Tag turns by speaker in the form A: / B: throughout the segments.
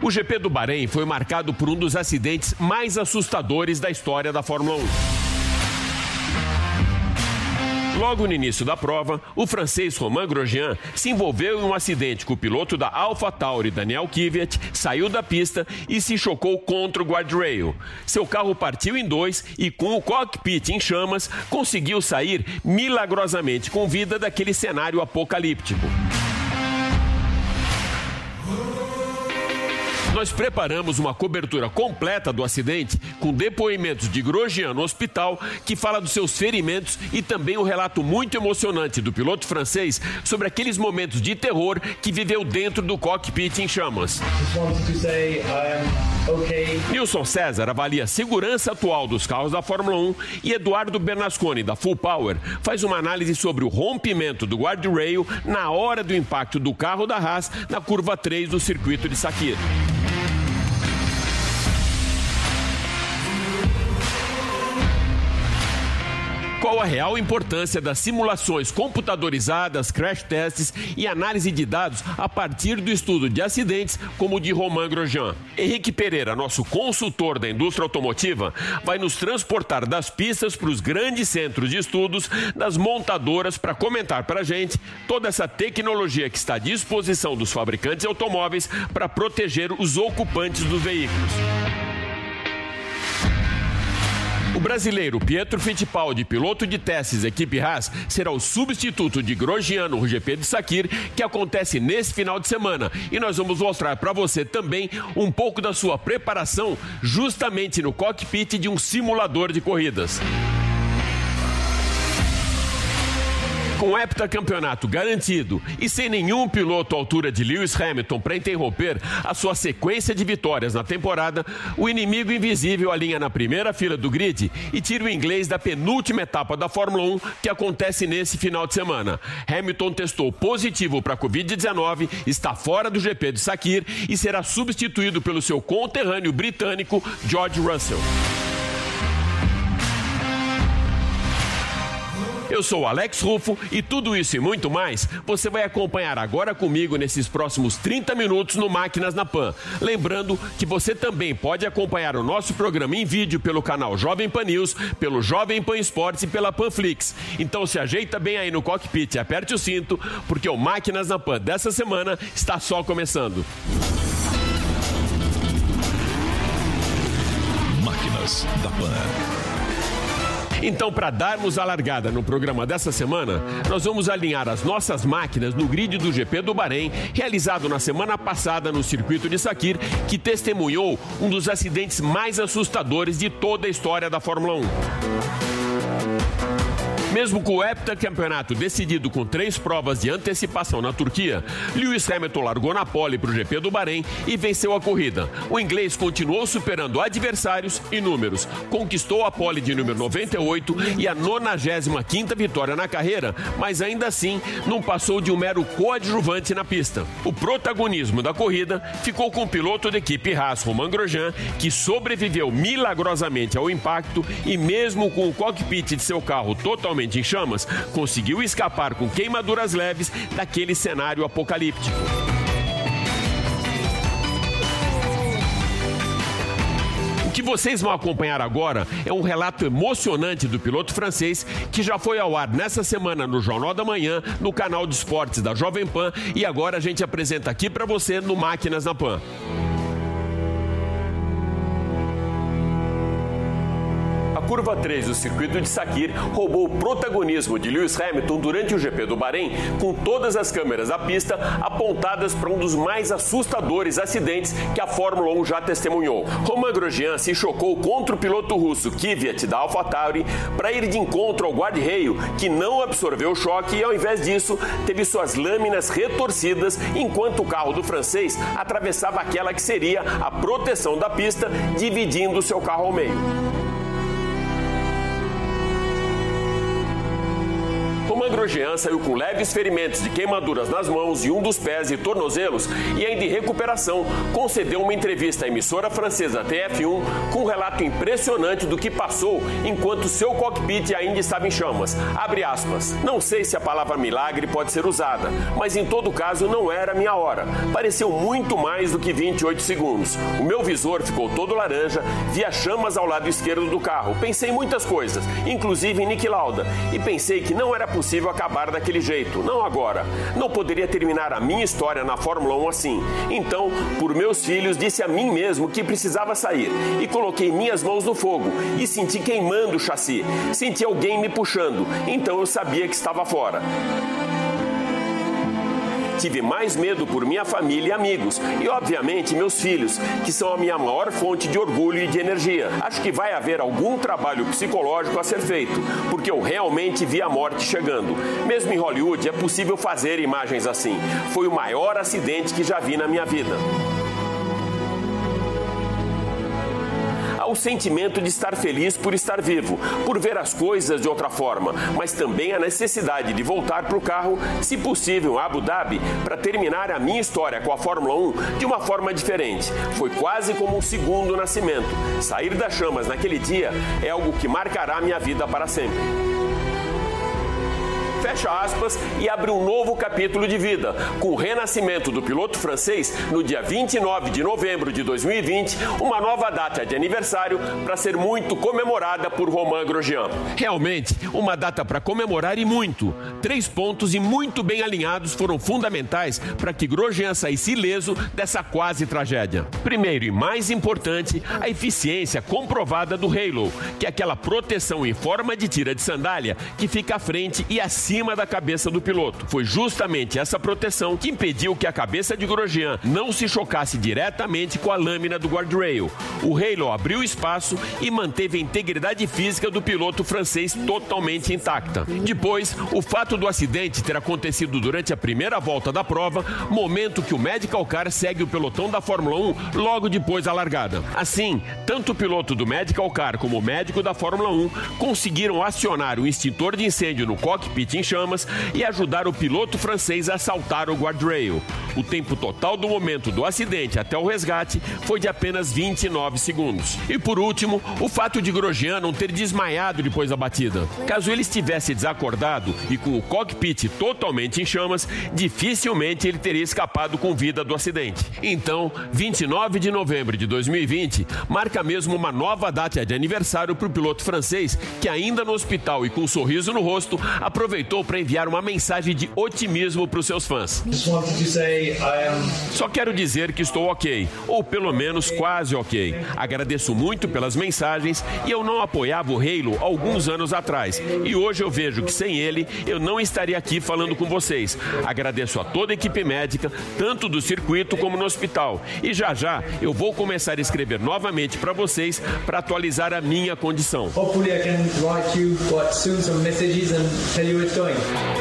A: O GP do Bahrein foi marcado por um dos acidentes mais assustadores da história da Fórmula 1. Logo no início da prova, o francês Romain Grosjean se envolveu em um acidente com o piloto da AlphaTauri, Daniel Kvyat, saiu da pista e se chocou contra o guardrail. Seu carro partiu em dois e, com o cockpit em chamas, conseguiu sair milagrosamente com vida daquele cenário apocalíptico. Nós preparamos uma cobertura completa do acidente com depoimentos de Grosjean no hospital, que fala dos seus ferimentos e também o um relato muito emocionante do piloto francês sobre aqueles momentos de terror que viveu dentro do cockpit em chamas. Nilson César avalia a segurança atual dos carros da Fórmula 1 e Eduardo Bernasconi, da Full Power, faz uma análise sobre o rompimento do guardrail na hora do impacto do carro da Haas na curva 3 do circuito de Sakir. Qual a real importância das simulações computadorizadas, crash tests e análise de dados a partir do estudo de acidentes como o de Romain Grosjean. Henrique Pereira, nosso consultor da indústria automotiva, vai nos transportar das pistas para os grandes centros de estudos das montadoras para comentar para a gente toda essa tecnologia que está à disposição dos fabricantes de automóveis para proteger os ocupantes dos veículos. O brasileiro Pietro Fittipaldi, piloto de testes equipe Haas, será o substituto de Grosjean no GP de Sakir, que acontece nesse final de semana. E nós vamos mostrar para você também um pouco da sua preparação justamente no cockpit de um simulador de corridas. Com o heptacampeonato garantido e sem nenhum piloto à altura de Lewis Hamilton para interromper a sua sequência de vitórias na temporada, o inimigo invisível alinha na primeira fila do grid e tira o inglês da penúltima etapa da Fórmula 1 que acontece nesse final de semana. Hamilton testou positivo para a Covid-19, está fora do GP de Sakir e será substituído pelo seu conterrâneo britânico George Russell. Eu sou Alex Rufo e tudo isso e muito mais você vai acompanhar agora comigo nesses próximos 30 minutos no Máquinas na Pan. Lembrando que você também pode acompanhar o nosso programa em vídeo pelo canal Jovem Pan News, pelo Jovem Pan Esportes e pela Panflix. Então se ajeita bem aí no cockpit e aperte o cinto, porque o Máquinas na Pan dessa semana está só começando.
B: Máquinas da Pan.
A: Então, para darmos a largada no programa dessa semana, nós vamos alinhar as nossas máquinas no grid do GP do Bahrein, realizado na semana passada no circuito de Sakir, que testemunhou um dos acidentes mais assustadores de toda a história da Fórmula 1. Mesmo com o heptacampeonato decidido com três provas de antecipação na Turquia, Lewis Hamilton largou na pole para o GP do Bahrein e venceu a corrida. O inglês continuou superando adversários e números, conquistou a pole de número 98 e a 95ª vitória na carreira, mas ainda assim não passou de um mero coadjuvante na pista. O protagonismo da corrida ficou com o piloto da equipe Haas, Romain Grosjean, que sobreviveu milagrosamente ao impacto e mesmo com o cockpit de seu carro totalmente totalmente em chamas, conseguiu escapar com queimaduras leves daquele cenário apocalíptico. O que vocês vão acompanhar agora é um relato emocionante do piloto francês que já foi ao ar nessa semana no Jornal da Manhã, no canal de esportes da Jovem Pan e agora a gente apresenta aqui para você no Máquinas na Pan. Curva 3 do circuito de Sakir roubou o protagonismo de Lewis Hamilton durante o GP do Bahrein, com todas as câmeras da pista apontadas para um dos mais assustadores acidentes que a Fórmula 1 já testemunhou. Romain Grosjean se chocou contra o piloto russo Kvyat da AlphaTauri para ir de encontro ao guarda-reio, que não absorveu o choque e, ao invés disso, teve suas lâminas retorcidas enquanto o carro do francês atravessava aquela que seria a proteção da pista, dividindo seu carro ao meio. Romain Grosjean saiu com leves ferimentos de queimaduras nas mãos e um dos pés e tornozelos e ainda em recuperação, concedeu uma entrevista à emissora francesa TF1 com um relato impressionante do que passou enquanto seu cockpit ainda estava em chamas. Abre aspas. Não sei se a palavra milagre pode ser usada, mas em todo caso não era minha hora. Pareceu muito mais do que 28 segundos. O meu visor ficou todo laranja, via chamas ao lado esquerdo do carro. Pensei muitas coisas, inclusive em Nick Lauda, e pensei que não era possível acabar daquele jeito, não agora. Não poderia terminar a minha história na Fórmula 1 assim. Então, por meus filhos, disse a mim mesmo que precisava sair e coloquei minhas mãos no fogo e senti queimando o chassi. Senti alguém me puxando, então eu sabia que estava fora. Tive mais medo por minha família e amigos e, obviamente, meus filhos, que são a minha maior fonte de orgulho e de energia. Acho que vai haver algum trabalho psicológico a ser feito, porque eu realmente vi a morte chegando. Mesmo em Hollywood é possível fazer imagens assim. Foi o maior acidente que já vi na minha vida. O sentimento de estar feliz por estar vivo, por ver as coisas de outra forma, mas também a necessidade de voltar para o carro, se possível, a Abu Dhabi, para terminar a minha história com a Fórmula 1 de uma forma diferente. Foi quase como um segundo nascimento. Sair das chamas naquele dia é algo que marcará minha vida para sempre fecha aspas, e abre um novo capítulo de vida, com o renascimento do piloto francês no dia 29 de novembro de 2020, uma nova data de aniversário para ser muito comemorada por Romain Grosjean. Realmente, uma data para comemorar e muito. Três pontos e muito bem alinhados foram fundamentais para que Grosjean saísse ileso dessa quase tragédia. Primeiro e mais importante, a eficiência comprovada do Halo, que é aquela proteção em forma de tira de sandália que fica à frente e acima cima da cabeça do piloto. Foi justamente essa proteção que impediu que a cabeça de Grosjean não se chocasse diretamente com a lâmina do guardrail. O Halo abriu espaço e manteve a integridade física do piloto francês totalmente intacta. Depois, o fato do acidente ter acontecido durante a primeira volta da prova, momento que o Medical Car segue o pelotão da Fórmula 1 logo depois da largada. Assim, tanto o piloto do Medical Car como o médico da Fórmula 1 conseguiram acionar o extintor de incêndio no cockpit em chamas e ajudar o piloto francês a saltar o guardrail. O tempo total do momento do acidente até o resgate foi de apenas 29 segundos. E por último, o fato de Grosjean não ter desmaiado depois da batida. Caso ele estivesse desacordado e com o cockpit totalmente em chamas, dificilmente ele teria escapado com vida do acidente. Então, 29 de novembro de 2020 marca mesmo uma nova data de aniversário para o piloto francês que ainda no hospital e com um sorriso no rosto aproveitou aproveitou para enviar uma mensagem de otimismo para os seus fãs. Só quero dizer que estou ok, ou pelo menos quase ok. Agradeço muito pelas mensagens e eu não apoiava o Halo alguns anos atrás. E hoje eu vejo que sem ele eu não estaria aqui falando com vocês. Agradeço a toda a equipe médica, tanto do circuito como no hospital. E já já eu vou começar a escrever novamente para vocês para atualizar a minha condição. Hopefully I can write you soon some messages and tell you it's going.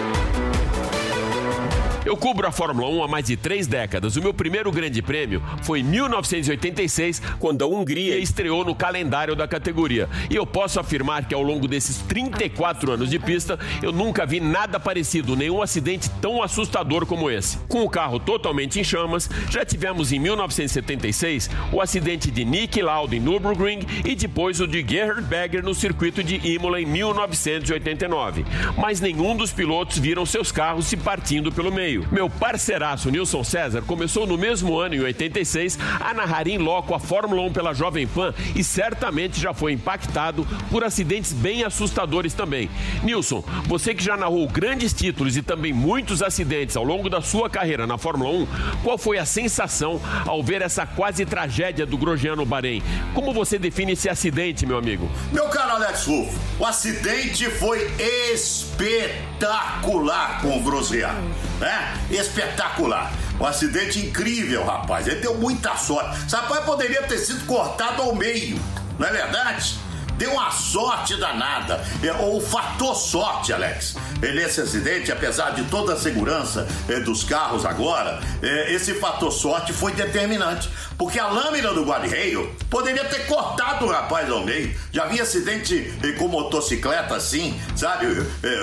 A: Eu cubro a Fórmula 1 há mais de três décadas. O meu primeiro grande prêmio foi em 1986, quando a Hungria estreou no calendário da categoria. E eu posso afirmar que ao longo desses 34 anos de pista, eu nunca vi nada parecido, nenhum acidente tão assustador como esse. Com o carro totalmente em chamas, já tivemos em 1976 o acidente de Nick Lauda em Nürburgring e depois o de Gerhard Berger no circuito de Imola em 1989. Mas nenhum dos pilotos viram seus carros se partindo pelo meio meio. Meu parceiraço Nilson César começou no mesmo ano, em 86, a narrar em loco a Fórmula 1 pela Jovem Pan e certamente já foi impactado por acidentes bem assustadores também. Nilson, você que já narrou grandes títulos e também muitos acidentes ao longo da sua carreira na Fórmula 1, qual foi a sensação ao ver essa quase tragédia do Grosjean no Bahrein? Como você define esse acidente, meu amigo?
C: Meu caro Alex Rufo, o acidente foi espetacular com o Grosjean, né? Espetacular. Um acidente incrível, rapaz. Ele deu muita sorte. Esse poderia ter sido cortado ao meio, não é verdade? deu uma sorte danada. É, o fator sorte, Alex. Nesse acidente, apesar de toda a segurança é, dos carros agora, é, esse fator sorte foi determinante. Porque a lâmina do guarda-reio poderia ter cortado o rapaz ao meio. Já havia acidente com motocicleta assim, sabe?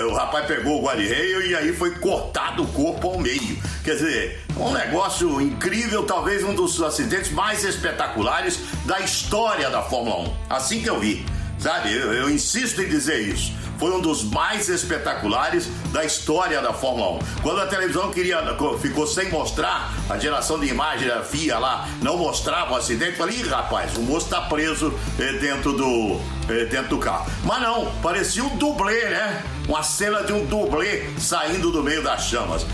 C: O rapaz pegou o guarda-reio e aí foi cortado o corpo ao meio. Quer dizer, um negócio incrível, talvez um dos acidentes mais espetaculares da história da Fórmula 1. Assim que eu vi, sabe? Eu, eu insisto em dizer isso foi um dos mais espetaculares da história da Fórmula 1. Quando a televisão queria, ficou sem mostrar a geração de imagem da FIA lá, não mostrava o acidente, falei, Ih, rapaz, o moço está preso eh, dentro do, eh, dentro do carro. Mas não, parecia um dublê, né? Uma cena de um dublê saindo do meio das chamas.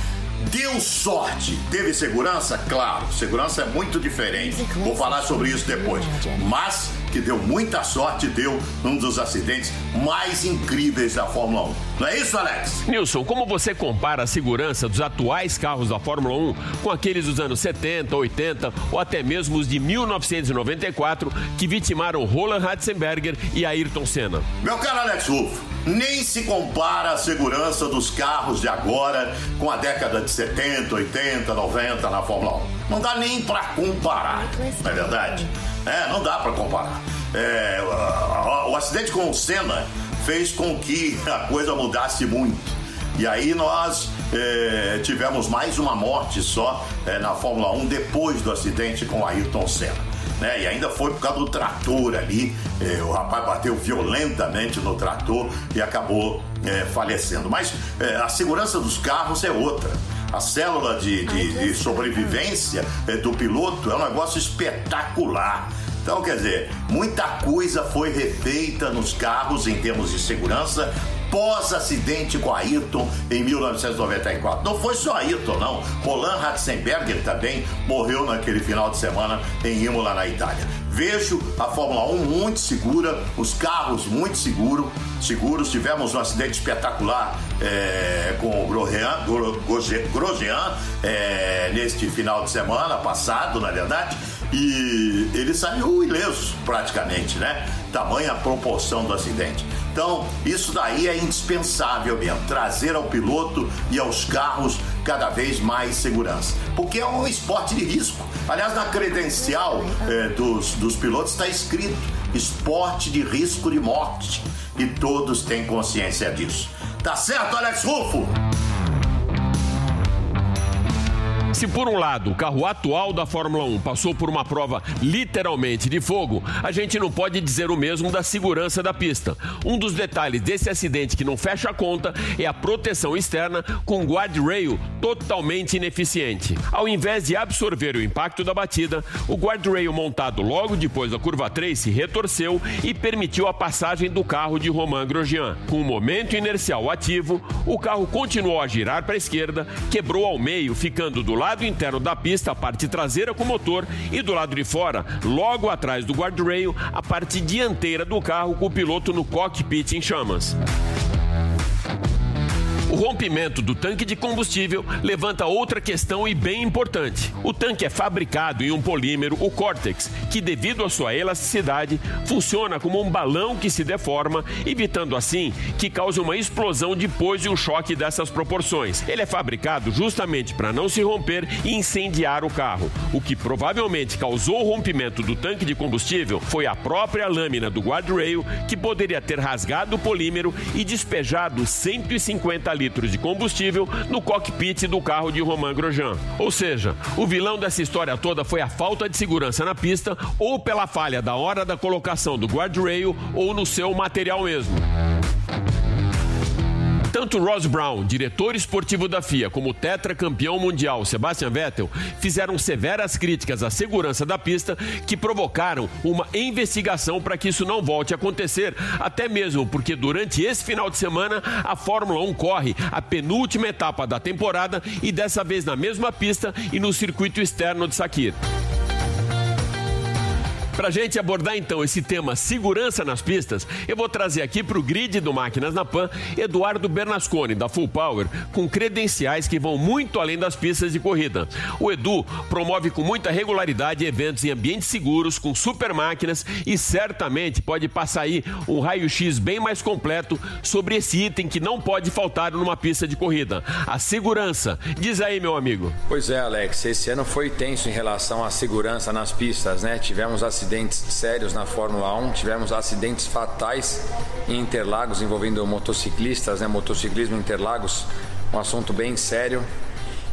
C: Deu sorte. Teve segurança? Claro, segurança é muito diferente. Vou falar sobre isso depois. Mas que deu muita sorte, deu num dos acidentes mais incríveis da Fórmula 1. Não é isso, Alex?
A: Nilson, como você compara a segurança dos atuais carros da Fórmula 1 com aqueles dos anos 70, 80 ou até mesmo os de 1994 que vitimaram Roland Ratzenberger e Ayrton Senna?
C: Meu caro Alex Rufo, nem se compara a segurança dos carros de agora com a década de 70, 80, 90 na Fórmula 1. Não dá nem para comparar, não é verdade? É, não dá para comparar. É, o, acidente com o Senna fez com que a coisa mudasse muito. E aí nós é, tivemos mais uma morte só é, na Fórmula 1 depois do acidente com Ayrton Senna. Né? E ainda foi por causa do trator ali. É, o rapaz bateu violentamente no trator e acabou é, falecendo. Mas é, a segurança dos carros é outra a célula de, de, de sobrevivência eh, do piloto é um negócio espetacular. Então, quer dizer, muita coisa foi refeita nos carros em termos de segurança pós-acidente com Ayrton em 1994. Não foi só Ayrton, não. Roland Ratzenberger também morreu naquele final de semana em Imola, na Itália. Vejo a Fórmula 1 muito segura, os carros muito seguro, seguros. Tivemos um acidente espetacular é, com o Grosjean, Grosjean é, neste final de semana passado, na verdade, e ele saiu ileso praticamente, né? Tamanha proporção do acidente. Então, isso daí é indispensável mesmo, trazer ao piloto e aos carros cada vez mais segurança. Porque é um esporte de risco. Aliás, na credencial é, dos, dos pilotos está escrito esporte de risco de morte. E todos têm consciência disso. Tá certo, Alex Rufo?
A: Se por um lado o carro atual da Fórmula 1 passou por uma prova literalmente de fogo, a gente não pode dizer o mesmo da segurança da pista. Um dos detalhes desse acidente que não fecha a conta é a proteção externa com guardrail totalmente ineficiente. Ao invés de absorver o impacto da batida, o guardrail montado logo depois da curva 3 se retorceu e permitiu a passagem do carro de Romain Grosjean. Com o momento inercial ativo, o carro continuou a girar para a esquerda, quebrou ao meio, ficando do lado lado interno da pista, a parte traseira com motor, e do lado de fora, logo atrás do guardrail, a parte dianteira do carro com o piloto no cockpit em chamas. O rompimento do tanque de combustível levanta outra questão e bem importante. O tanque é fabricado em um polímero, o Cortex, que devido à sua elasticidade, funciona como um balão que se deforma, evitando assim que cause uma explosão depois de um choque dessas proporções. Ele é fabricado justamente para não se romper e incendiar o carro. O que provavelmente causou o rompimento do tanque de combustível foi a própria lâmina do guardrail que poderia ter rasgado o polímero e despejado 150 litros de combustível no cockpit do carro de Romain Grosjean. Ou seja, o vilão dessa história toda foi a falta de segurança na pista ou pela falha da hora da colocação do guardrail ou no seu material mesmo. Tanto Ross Brown, diretor esportivo da FIA, como o tetracampeão mundial Sebastian Vettel fizeram severas críticas à segurança da pista que provocaram uma investigação para que isso não volte a acontecer, até mesmo porque durante esse final de semana a Fórmula 1 corre a penúltima etapa da temporada e dessa vez na mesma pista e no circuito externo de Sakir. Para gente abordar então esse tema segurança nas pistas, eu vou trazer aqui para o grid do Máquinas na Pan Eduardo Bernasconi, da Full Power, com credenciais que vão muito além das pistas de corrida. O Edu promove com muita regularidade eventos em ambientes seguros, com super máquinas e certamente pode passar aí um raio-x bem mais completo sobre esse item que não pode faltar numa pista de corrida: a segurança. Diz aí, meu amigo.
D: Pois é, Alex, esse ano foi tenso em relação à segurança nas pistas, né? Tivemos acidentes acidentes sérios na Fórmula 1, tivemos acidentes fatais em Interlagos envolvendo motociclistas, né? Motociclismo em Interlagos, um assunto bem sério.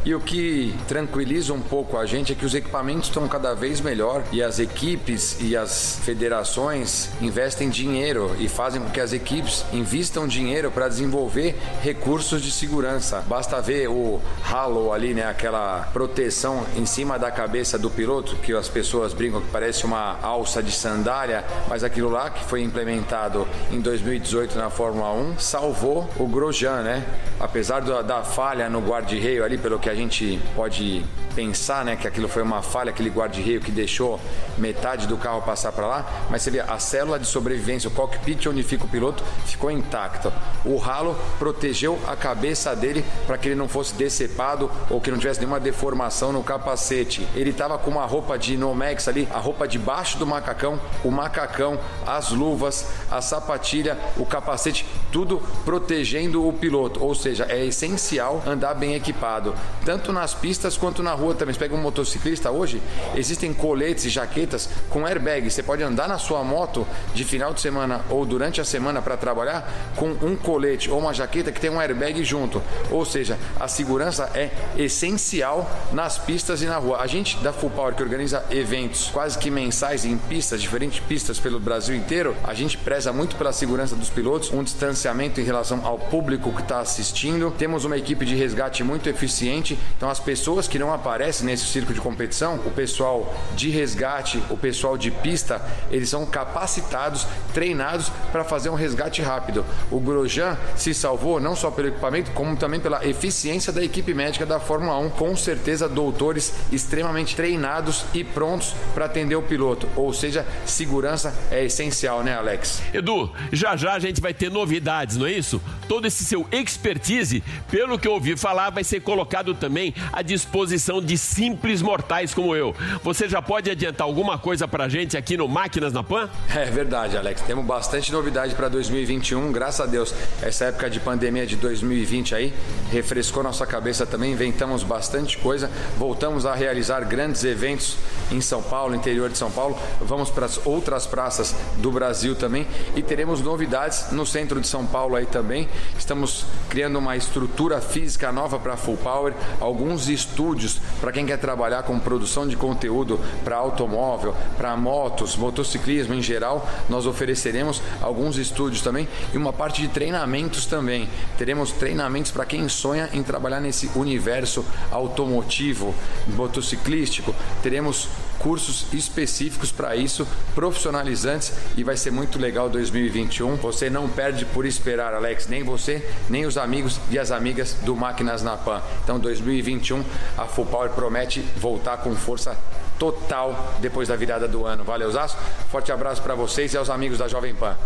D: E o que tranquiliza um pouco a gente é que os equipamentos estão cada vez melhor e as equipes e as federações investem dinheiro e fazem com que as equipes invistam dinheiro para desenvolver recursos de segurança. Basta ver o halo ali, né, aquela proteção em cima da cabeça do piloto que as pessoas brincam que parece uma alça de sandália, mas aquilo lá que foi implementado em 2018 na Fórmula 1 salvou o Grosjean, né? Apesar da falha no guarda-reio ali, pelo que a gente pode pensar, né, que aquilo foi uma falha, aquele guarda-reio que deixou metade do carro passar para lá, mas você vê a célula de sobrevivência, o cockpit onde fica o piloto, ficou intacta. O ralo protegeu a cabeça dele para que ele não fosse decepado ou que não tivesse nenhuma deformação no capacete. Ele estava com uma roupa de Nomex ali, a roupa debaixo do macacão, o macacão, as luvas, a sapatilha, o capacete, tudo protegendo o piloto. Ou seja, é essencial andar bem equipado tanto nas pistas quanto na rua também. Você pega um motociclista hoje, existem coletes e jaquetas com airbag. Você pode andar na sua moto de final de semana ou durante a semana para trabalhar com um colete ou uma jaqueta que tem um airbag junto. Ou seja, a segurança é essencial nas pistas e na rua. A gente da Full Power que organiza eventos quase que mensais em pistas, diferentes pistas pelo Brasil inteiro, a gente preza muito pela segurança dos pilotos, um distanciamento em relação ao público que está assistindo. Temos uma equipe de resgate muito eficiente então, as pessoas que não aparecem nesse circo de competição, o pessoal de resgate, o pessoal de pista, eles são capacitados, treinados para fazer um resgate rápido. O Grosjean se salvou não só pelo equipamento, como também pela eficiência da equipe médica da Fórmula 1. Com certeza, doutores extremamente treinados e prontos para atender o piloto. Ou seja, segurança é essencial, né, Alex?
A: Edu, já já a gente vai ter novidades, não é isso? Todo esse seu expertise, pelo que eu ouvi falar, vai ser colocado também à disposição de simples mortais como eu. Você já pode adiantar alguma coisa pra gente aqui no Máquinas na Pan?
D: É verdade, Alex. Temos bastante novidade para 2021, graças a Deus. Essa época de pandemia de 2020 aí refrescou nossa cabeça também, inventamos bastante coisa, voltamos a realizar grandes eventos em São Paulo, interior de São Paulo. Vamos para as outras praças do Brasil também e teremos novidades no centro de São Paulo aí também. Estamos criando uma estrutura física nova para Full Power, alguns estúdios para quem quer trabalhar com produção de conteúdo para automóvel, para motos, motociclismo em geral. Nós ofereceremos alguns estúdios também e uma parte de treinamentos também. Teremos treinamentos para quem sonha em trabalhar nesse universo automotivo, motociclístico. Teremos cursos específicos para isso, profissionalizantes e vai ser muito legal 2021. Você não perde por esperar, Alex, nem você, nem os amigos e as amigas do Máquinas na Pan. Então, 2021, a Full Power promete voltar com força total depois da virada do ano. Valeu, Zaço. Forte abraço para vocês e aos amigos da Jovem Pan.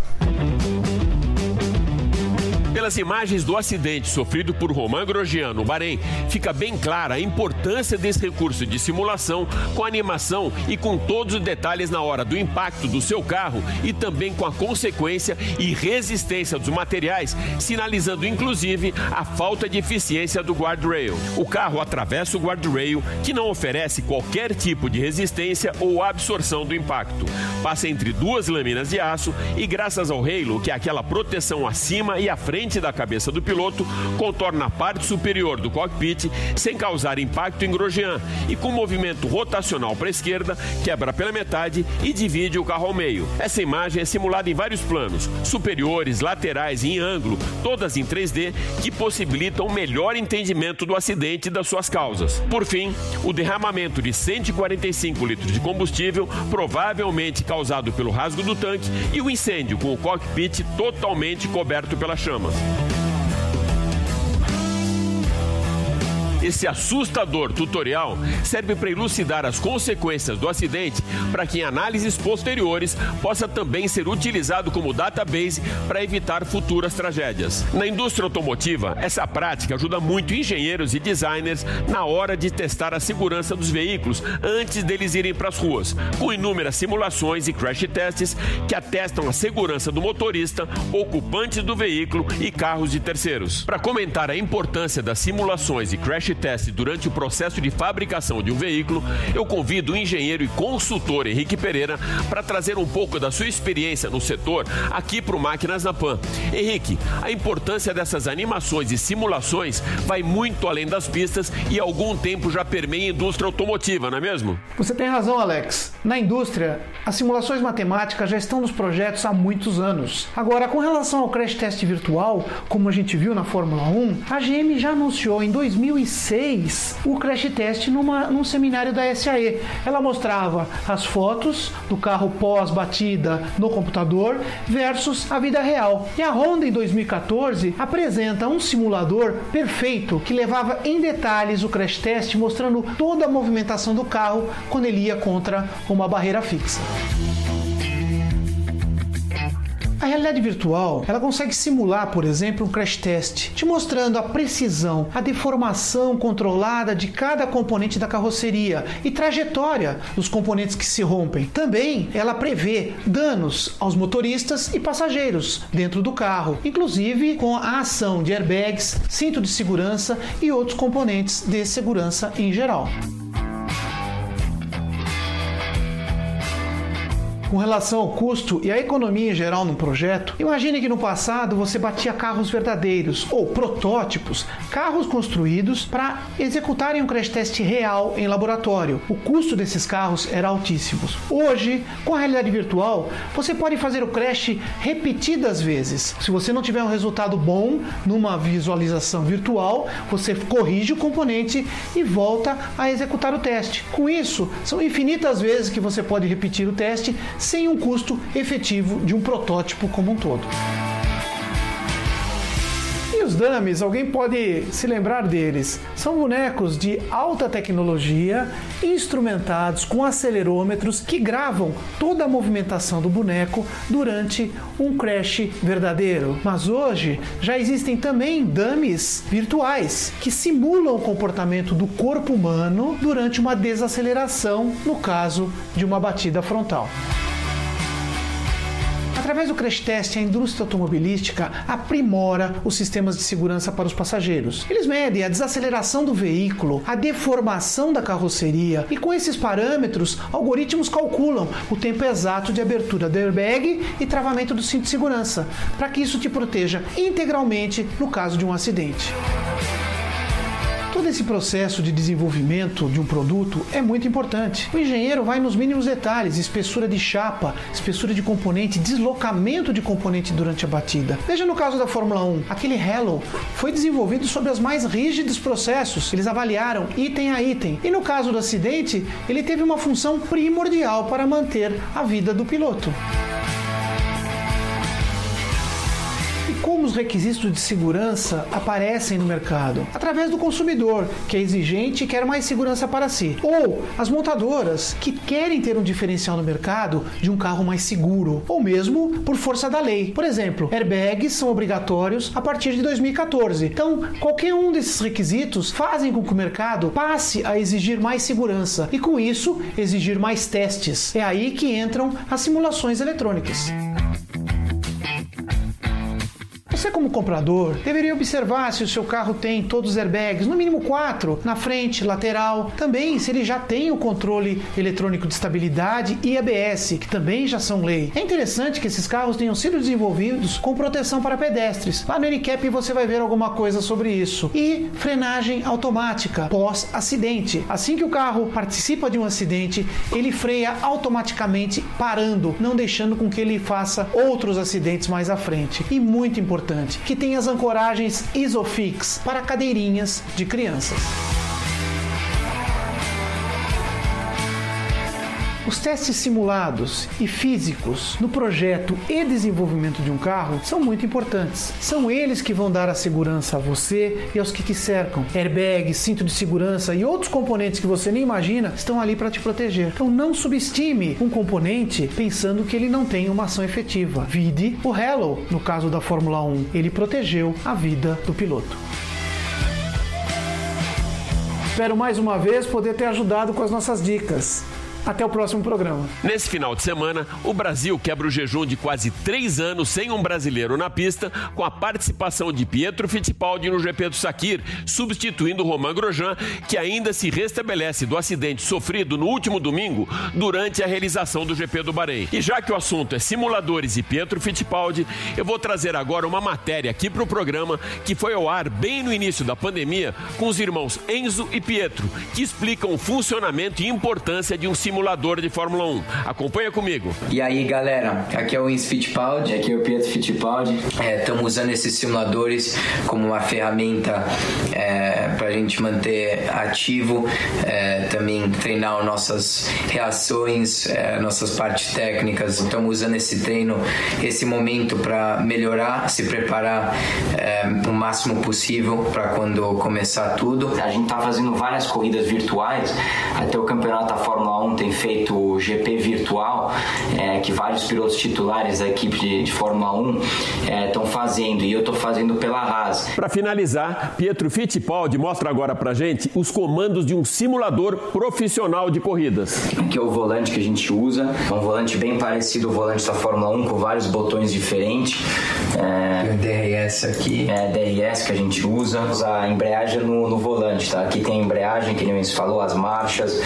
A: Pelas imagens do acidente sofrido por Romain Grosjean no Bahrein, fica bem clara a importância desse recurso de simulação com animação e com todos os detalhes na hora do impacto do seu carro e também com a consequência e resistência dos materiais, sinalizando inclusive a falta de eficiência do guardrail. O carro atravessa o guardrail, que não oferece qualquer tipo de resistência ou absorção do impacto. Passa entre duas lâminas de aço e graças ao halo, que é aquela proteção acima e à frente frente da cabeça do piloto, contorna a parte superior do cockpit sem causar impacto em Grosjean e com movimento rotacional para a esquerda, quebra pela metade e divide o carro ao meio. Essa imagem é simulada em vários planos, superiores, laterais e em ângulo, todas em 3D, que possibilitam um melhor entendimento do acidente e das suas causas. Por fim, o derramamento de 145 litros de combustível, provavelmente causado pelo rasgo do tanque, e o incêndio com o cockpit totalmente coberto pela chama. love. Esse assustador tutorial serve para elucidar as consequências do acidente para que em análises posteriores possa também ser utilizado como database para evitar futuras tragédias. Na indústria automotiva, essa prática ajuda muito engenheiros e designers na hora de testar a segurança dos veículos antes deles irem para as ruas, com inúmeras simulações e crash tests que atestam a segurança do motorista, ocupantes do veículo e carros de terceiros. Para comentar a importância das simulações e crash tests durante o processo de fabricação de um veículo, eu convido o engenheiro e consultor Henrique Pereira para trazer um pouco da sua experiência no setor aqui para o Máquinas na Pan. Henrique, a importância dessas animações e simulações vai muito além das pistas e há algum tempo já permeia a indústria automotiva, não é mesmo?
E: Você tem razão, Alex. Na indústria, as simulações matemáticas já estão nos projetos há muitos anos. Agora, com relação ao crash test virtual, como a gente viu na Fórmula 1, a GM já anunciou em 2006 o crash test numa, num seminário da SAE. Ela mostrava as fotos do carro pós-batida no computador versus a vida real. E a Honda, em 2014, apresenta um simulador perfeito que levava em detalhes o crash test, mostrando toda a movimentação do carro quando ele ia contra uma barreira fixa. A realidade virtual, ela consegue simular, por exemplo, um crash test, te mostrando a precisão, a deformação controlada de cada componente da carroceria e trajetória dos componentes que se rompem. Também ela prevê danos aos motoristas e passageiros dentro do carro, inclusive com a ação de airbags, cinto de segurança e outros componentes de segurança em geral. Com relação ao custo e à economia em geral no projeto, imagine que no passado você batia carros verdadeiros ou protótipos, carros construídos para executarem um crash test real em laboratório. O custo desses carros era altíssimo. Hoje, com a realidade virtual, você pode fazer o crash repetidas vezes. Se você não tiver um resultado bom numa visualização virtual, você corrige o componente e volta a executar o teste. Com isso, são infinitas vezes que você pode repetir o teste sem um custo efetivo de um protótipo como um todo. E os dummies, alguém pode se lembrar deles? São bonecos de alta tecnologia, instrumentados com acelerômetros que gravam toda a movimentação do boneco durante um crash verdadeiro. Mas hoje já existem também dummies virtuais que simulam o comportamento do corpo humano durante uma desaceleração, no caso de uma batida frontal. Através do crash test, a indústria automobilística aprimora os sistemas de segurança para os passageiros. Eles medem a desaceleração do veículo, a deformação da carroceria e com esses parâmetros, algoritmos calculam o tempo exato de abertura do airbag e travamento do cinto de segurança, para que isso te proteja integralmente no caso de um acidente. Todo esse processo de desenvolvimento de um produto é muito importante. O engenheiro vai nos mínimos detalhes, espessura de chapa, espessura de componente, deslocamento de componente durante a batida. Veja no caso da Fórmula 1, aquele Hello foi desenvolvido sob os mais rígidos processos. Eles avaliaram item a item. E no caso do acidente, ele teve uma função primordial para manter a vida do piloto. Como os requisitos de segurança aparecem no mercado? Através do consumidor, que é exigente e quer mais segurança para si, ou as montadoras, que querem ter um diferencial no mercado de um carro mais seguro, ou mesmo por força da lei. Por exemplo, airbags são obrigatórios a partir de 2014. Então, qualquer um desses requisitos fazem com que o mercado passe a exigir mais segurança e, com isso, exigir mais testes. É aí que entram as simulações eletrônicas. Como comprador, deveria observar se o seu carro tem todos os airbags, no mínimo quatro, na frente, lateral. Também se ele já tem o controle eletrônico de estabilidade e ABS, que também já são lei. É interessante que esses carros tenham sido desenvolvidos com proteção para pedestres. Lá no NCAP você vai ver alguma coisa sobre isso. E frenagem automática pós-acidente. Assim que o carro participa de um acidente, ele freia automaticamente parando, não deixando com que ele faça outros acidentes mais à frente. E muito importante importante, que tem as ancoragens Isofix para cadeirinhas de crianças. Os testes simulados e físicos no projeto e desenvolvimento de um carro são muito importantes. São eles que vão dar a segurança a você e aos que te cercam. Airbag, cinto de segurança e outros componentes que você nem imagina estão ali para te proteger. Então não subestime um componente pensando que ele não tem uma ação efetiva. Vide o Hello, no caso da Fórmula 1, ele protegeu a vida do piloto. Espero mais uma vez poder ter ajudado com as nossas dicas. Até o próximo programa.
A: Nesse final de semana, o Brasil quebra o jejum de quase três anos sem um brasileiro na pista, com a participação de Pietro Fittipaldi no GP do Sakir, substituindo Romain Grosjean, que ainda se restabelece do acidente sofrido no último domingo durante a realização do GP do Bahrein. E já que o assunto é simuladores e Pietro Fittipaldi, eu vou trazer agora uma matéria aqui para o programa que foi ao ar bem no início da pandemia com os irmãos Enzo e Pietro, que explicam o funcionamento e importância de um simulador simulador de Fórmula 1. Acompanha comigo.
F: E aí, galera, aqui é o Enzo Fittipaldi, aqui é o Pietro Fittipaldi. Estamos é, usando esses simuladores como uma ferramenta é, para a gente manter ativo, é, também treinar nossas reações, é, nossas partes técnicas. Estamos usando esse treino, esse momento para melhorar, se preparar é, o máximo possível para quando começar tudo.
G: A gente está fazendo várias corridas virtuais, até o campeonato da Fórmula 1 tem feito o GP virtual, é, que vários pilotos titulares da equipe de, de Fórmula 1 estão é, fazendo, e eu estou fazendo pela Haas.
A: Para finalizar, Pietro Fittipaldi mostra agora para gente os comandos de um simulador profissional de corridas.
G: Aqui é o volante que a gente usa, é um volante bem parecido ao volante da Fórmula 1, com vários botões diferentes.
F: É, o DRS aqui.
G: É, DRS que a gente usa, a embreagem no, no volante, tá? Aqui tem a embreagem, que nem falou, as marchas.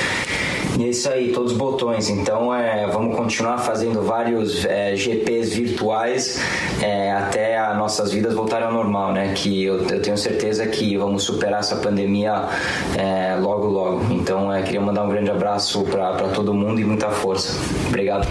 G: E é isso aí, todos os botões. Então é, vamos continuar fazendo vários é, GPs virtuais é, até as nossas vidas voltarem ao normal, né? Que eu, eu tenho certeza que vamos superar essa pandemia é, logo, logo. Então é, queria mandar um grande abraço para todo mundo e muita força. Obrigado.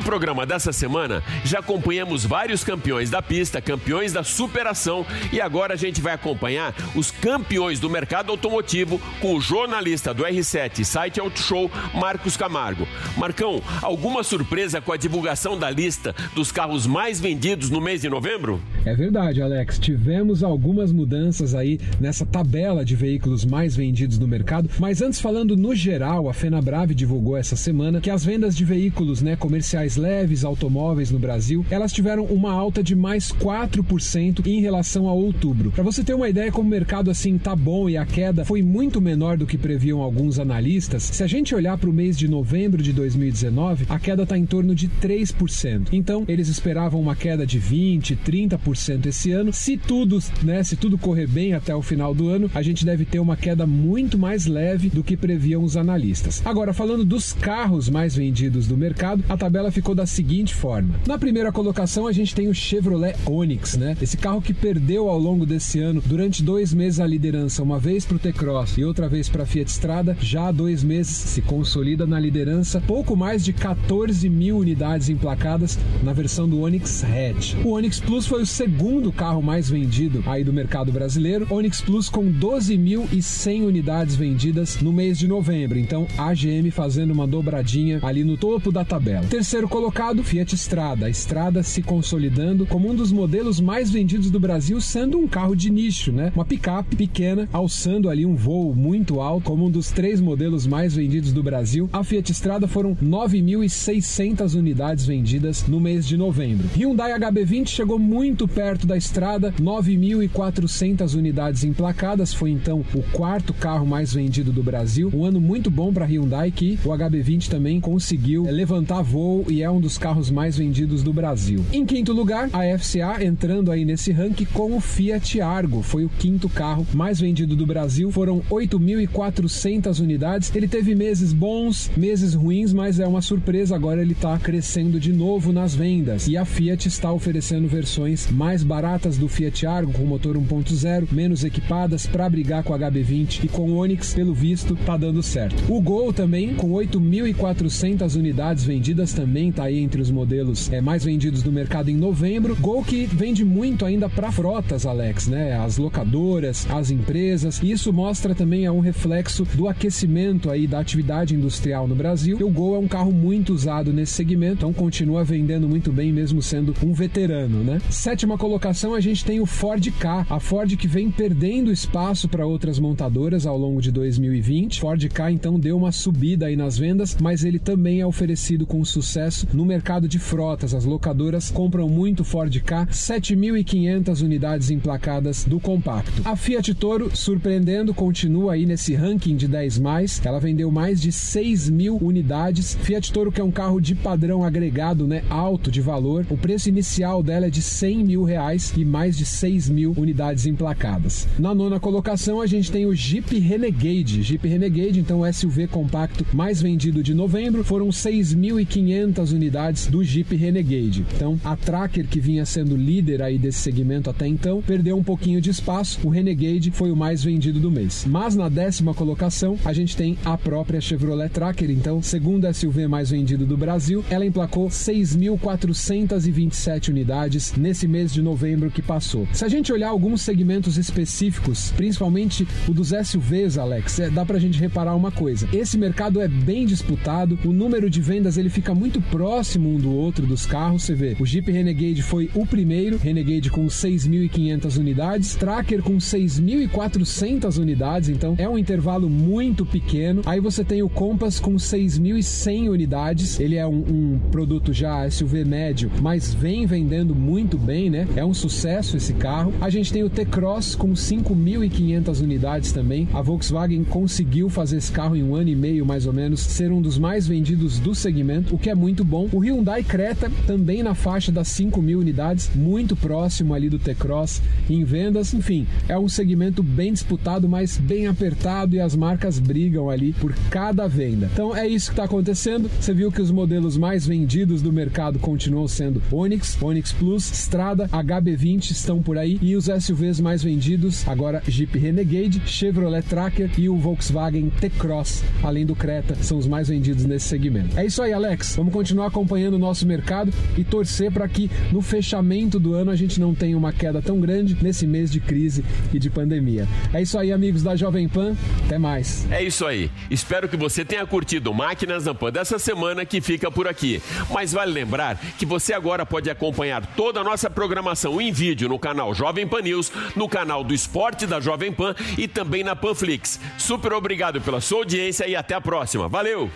A: No programa dessa semana, já acompanhamos vários campeões da pista, campeões da superação e agora a gente vai acompanhar os campeões do mercado automotivo com o jornalista do R7 Site Auto Show, Marcos Camargo. Marcão, alguma surpresa com a divulgação da lista dos carros mais vendidos no mês de novembro?
H: É verdade, Alex. Tivemos algumas mudanças aí nessa tabela de veículos mais vendidos no mercado, mas antes falando no geral, a Fenabrave divulgou essa semana que as vendas de veículos né, comerciais mais leves automóveis no Brasil, elas tiveram uma alta de mais 4% em relação a outubro. Para você ter uma ideia como o mercado assim tá bom e a queda foi muito menor do que previam alguns analistas, se a gente olhar para o mês de novembro de 2019, a queda está em torno de 3%. Então, eles esperavam uma queda de 20, 30% esse ano. Se tudo, né, se tudo correr bem até o final do ano, a gente deve ter uma queda muito mais leve do que previam os analistas. Agora, falando dos carros mais vendidos do mercado, a tabela ficou da seguinte forma. Na primeira colocação, a gente tem o Chevrolet Onix, né? Esse carro que perdeu ao longo desse ano, durante dois meses, a liderança, uma vez para o T-Cross e outra vez para a Fiat Strada, já há dois meses se consolida na liderança, pouco mais de 14 mil unidades emplacadas na versão do Onix Hatch. O Onix Plus foi o segundo carro mais vendido aí do mercado brasileiro, Onix Plus com 12.100 unidades vendidas no mês de novembro. Então, a GM fazendo uma dobradinha ali no topo da tabela. Terceiro colocado, Fiat Strada. A Strada se consolidando como um dos modelos mais vendidos do Brasil, sendo um carro de nicho, né? Uma picape pequena, alçando ali um voo muito alto, como um dos três modelos mais vendidos do Brasil. A Fiat Strada foram 9.600 unidades vendidas no mês de novembro. Hyundai HB20 chegou muito perto da Strada, 9.400 unidades emplacadas, foi então o quarto carro mais vendido do Brasil. Um ano muito bom para Hyundai que o HB20 também conseguiu levantar voo e é um dos carros mais vendidos do Brasil. Em quinto lugar, a FCA entrando aí nesse ranking com o Fiat Argo, foi o quinto carro mais vendido do Brasil, foram 8.400 unidades. Ele teve meses bons, meses ruins, mas é uma surpresa, agora ele está crescendo de novo nas vendas. E a Fiat está oferecendo versões mais baratas do Fiat Argo com motor 1.0, menos equipadas para brigar com a HB20 e com o Onix, pelo visto, tá dando certo. O Gol também, com 8.400 unidades vendidas, também tá aí entre os modelos é, mais vendidos do mercado em novembro. Gol que vende muito ainda para frotas, Alex, né? As locadoras, as empresas. Isso mostra também é um reflexo do aquecimento aí da atividade industrial no Brasil. E o Gol é um carro muito usado nesse segmento, então continua vendendo muito bem, mesmo sendo um veterano, né? Sétima colocação, a gente tem o Ford K, a Ford que vem perdendo espaço para outras montadoras ao longo de 2020. Ford K então deu uma subida aí nas vendas, mas ele também é oferecido com sucesso no mercado de frotas. As locadoras compram muito Ford K, 7.500 unidades emplacadas do compacto. A Fiat Toro, surpreendendo, continua aí nesse ranking de 10 mais. Ela vendeu mais de 6 mil unidades. Fiat Toro que é um carro de padrão agregado, né, alto de valor. O preço inicial dela é de 100 mil reais e mais de 6 mil unidades emplacadas. Na nona colocação a gente tem o Jeep Renegade. Jeep Renegade, então SUV compacto mais vendido de novembro, foram 6.500 unidades do Jeep Renegade. Então a Tracker que vinha sendo líder aí desse segmento até então perdeu um pouquinho de espaço. O Renegade foi o mais vendido do mês. Mas na décima colocação a gente tem a própria Chevrolet Tracker. Então segundo SUV mais vendido do Brasil, ela emplacou 6.427 unidades nesse mês de novembro que passou. Se a gente olhar alguns segmentos específicos, principalmente o dos SUVs, Alex, é, dá pra gente reparar uma coisa. Esse mercado é bem disputado, o número de vendas ele fica muito próximo um do outro dos carros. Você vê, o Jeep Renegade foi o primeiro, Renegade com 6.500 unidades, Tracker com 6.400 unidades, então é um intervalo muito pequeno. Aí você tem o Compass com 6.100 unidades, ele é um, um produto já SUV médio, mas vem vendendo muito bem, né? É um sucesso esse carro. A gente tem o T-Cross com 5.500 unidades também. A Volkswagen conseguiu fazer esse carro em um ano e meio, mais ou menos, ser um dos mais vendidos do segmento, o que é muito bom. O Hyundai Creta também na faixa das 5 mil unidades, muito próximo ali do T-Cross em vendas. Enfim, é um segmento bem disputado, mas bem apertado e as marcas brigam ali por cada venda. Então é isso que está acontecendo. Você viu que os modelos mais vendidos do mercado continuam sendo Onix, Onix Plus, Strada, HB20 estão por aí e os SUVs mais vendidos agora Jeep Renegade, Chevrolet Tracker e o Volkswagen T-Cross, além do Creta, são os mais vendidos nesse segmento. É isso aí, Alex. Vamos continuar acompanhando o nosso mercado e torcer para que no fechamento do ano a gente não tenha uma queda tão grande nesse mês de crise e de pandemia. É isso aí, amigos da Jovem Pan. Até mais.
A: É isso aí. Espero que você tenha curtido Máquinas na Pan dessa semana que fica por aqui. Mas vale lembrar que você agora pode acompanhar toda a nossa programação em vídeo no canal Jovem Pan News, no canal do Esporte da Jovem Pan e também na Panflix. Super obrigado pela sua audiência e até a próxima. Valeu!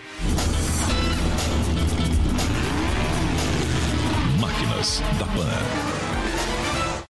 B: Máquinas da Pan.